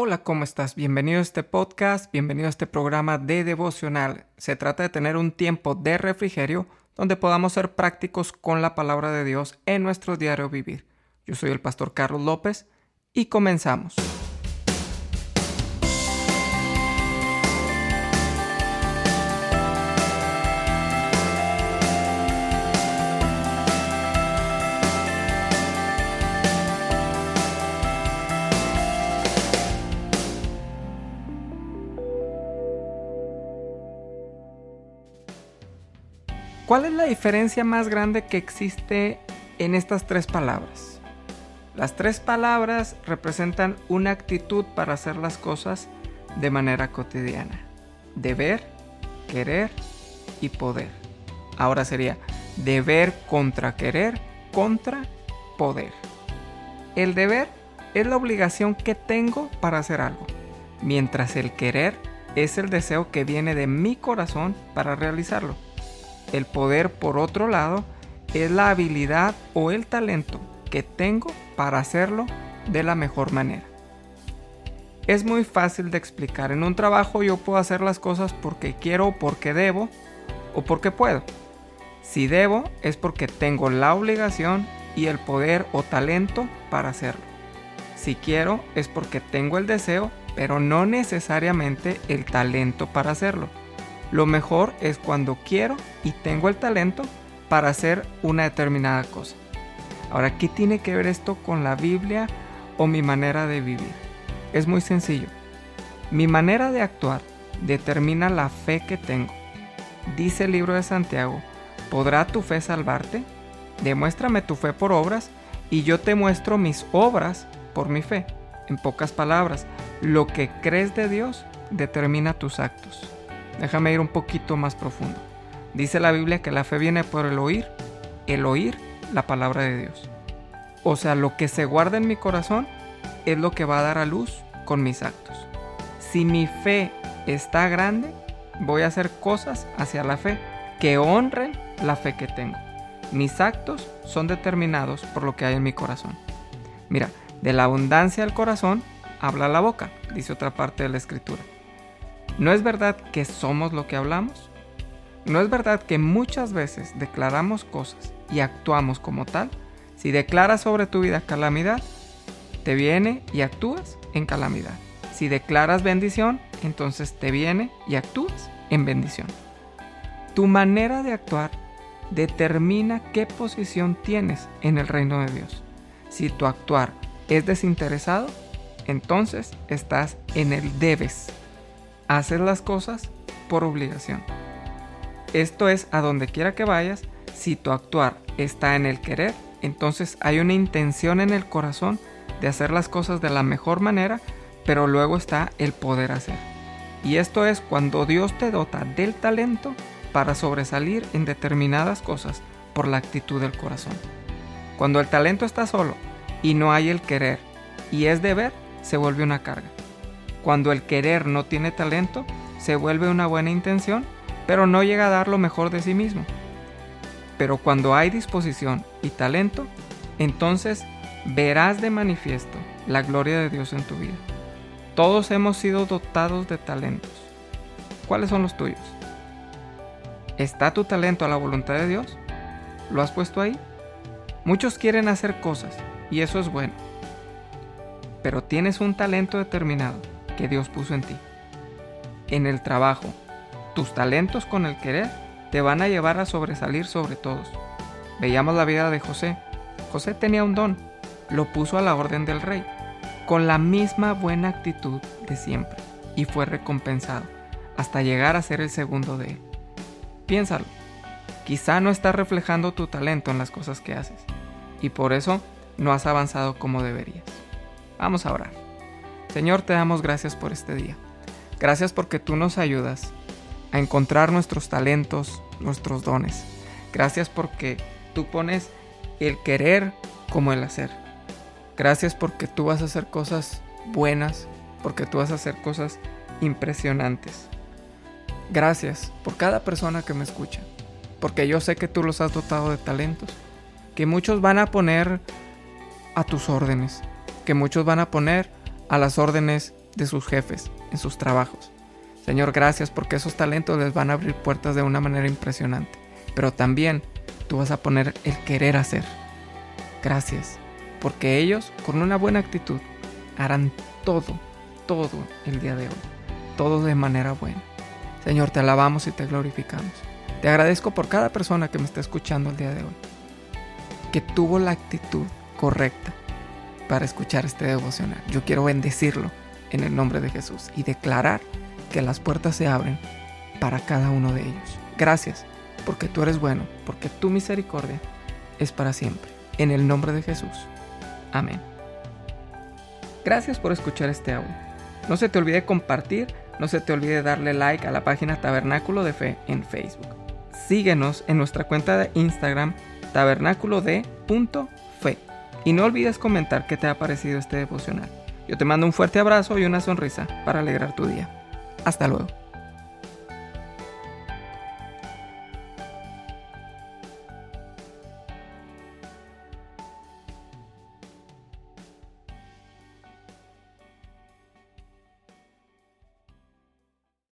Hola, ¿cómo estás? Bienvenido a este podcast, bienvenido a este programa de devocional. Se trata de tener un tiempo de refrigerio donde podamos ser prácticos con la palabra de Dios en nuestro diario vivir. Yo soy el pastor Carlos López y comenzamos. ¿Cuál es la diferencia más grande que existe en estas tres palabras? Las tres palabras representan una actitud para hacer las cosas de manera cotidiana. Deber, querer y poder. Ahora sería deber contra querer contra poder. El deber es la obligación que tengo para hacer algo, mientras el querer es el deseo que viene de mi corazón para realizarlo. El poder, por otro lado, es la habilidad o el talento que tengo para hacerlo de la mejor manera. Es muy fácil de explicar. En un trabajo yo puedo hacer las cosas porque quiero, porque debo o porque puedo. Si debo es porque tengo la obligación y el poder o talento para hacerlo. Si quiero es porque tengo el deseo, pero no necesariamente el talento para hacerlo. Lo mejor es cuando quiero y tengo el talento para hacer una determinada cosa. Ahora, ¿qué tiene que ver esto con la Biblia o mi manera de vivir? Es muy sencillo. Mi manera de actuar determina la fe que tengo. Dice el libro de Santiago, ¿podrá tu fe salvarte? Demuéstrame tu fe por obras y yo te muestro mis obras por mi fe. En pocas palabras, lo que crees de Dios determina tus actos. Déjame ir un poquito más profundo. Dice la Biblia que la fe viene por el oír, el oír la palabra de Dios. O sea, lo que se guarda en mi corazón es lo que va a dar a luz con mis actos. Si mi fe está grande, voy a hacer cosas hacia la fe que honren la fe que tengo. Mis actos son determinados por lo que hay en mi corazón. Mira, de la abundancia del corazón habla la boca, dice otra parte de la escritura. ¿No es verdad que somos lo que hablamos? ¿No es verdad que muchas veces declaramos cosas y actuamos como tal? Si declaras sobre tu vida calamidad, te viene y actúas en calamidad. Si declaras bendición, entonces te viene y actúas en bendición. Tu manera de actuar determina qué posición tienes en el reino de Dios. Si tu actuar es desinteresado, entonces estás en el debes haces las cosas por obligación. Esto es a donde quiera que vayas, si tu actuar está en el querer, entonces hay una intención en el corazón de hacer las cosas de la mejor manera, pero luego está el poder hacer. Y esto es cuando Dios te dota del talento para sobresalir en determinadas cosas por la actitud del corazón. Cuando el talento está solo y no hay el querer y es deber, se vuelve una carga. Cuando el querer no tiene talento, se vuelve una buena intención, pero no llega a dar lo mejor de sí mismo. Pero cuando hay disposición y talento, entonces verás de manifiesto la gloria de Dios en tu vida. Todos hemos sido dotados de talentos. ¿Cuáles son los tuyos? ¿Está tu talento a la voluntad de Dios? ¿Lo has puesto ahí? Muchos quieren hacer cosas y eso es bueno. Pero tienes un talento determinado que Dios puso en ti. En el trabajo, tus talentos con el querer te van a llevar a sobresalir sobre todos. Veíamos la vida de José. José tenía un don, lo puso a la orden del rey, con la misma buena actitud de siempre, y fue recompensado, hasta llegar a ser el segundo de él. Piénsalo, quizá no estás reflejando tu talento en las cosas que haces, y por eso no has avanzado como deberías. Vamos a orar. Señor, te damos gracias por este día. Gracias porque tú nos ayudas a encontrar nuestros talentos, nuestros dones. Gracias porque tú pones el querer como el hacer. Gracias porque tú vas a hacer cosas buenas, porque tú vas a hacer cosas impresionantes. Gracias por cada persona que me escucha, porque yo sé que tú los has dotado de talentos, que muchos van a poner a tus órdenes, que muchos van a poner a las órdenes de sus jefes, en sus trabajos. Señor, gracias porque esos talentos les van a abrir puertas de una manera impresionante. Pero también tú vas a poner el querer hacer. Gracias, porque ellos, con una buena actitud, harán todo, todo el día de hoy. Todo de manera buena. Señor, te alabamos y te glorificamos. Te agradezco por cada persona que me está escuchando el día de hoy. Que tuvo la actitud correcta para escuchar este devocional. Yo quiero bendecirlo en el nombre de Jesús y declarar que las puertas se abren para cada uno de ellos. Gracias, porque tú eres bueno, porque tu misericordia es para siempre. En el nombre de Jesús. Amén. Gracias por escuchar este audio. No se te olvide compartir, no se te olvide darle like a la página Tabernáculo de Fe en Facebook. Síguenos en nuestra cuenta de Instagram tabernáculo de fe. Y no olvides comentar qué te ha parecido este devocional. Yo te mando un fuerte abrazo y una sonrisa para alegrar tu día. Hasta luego.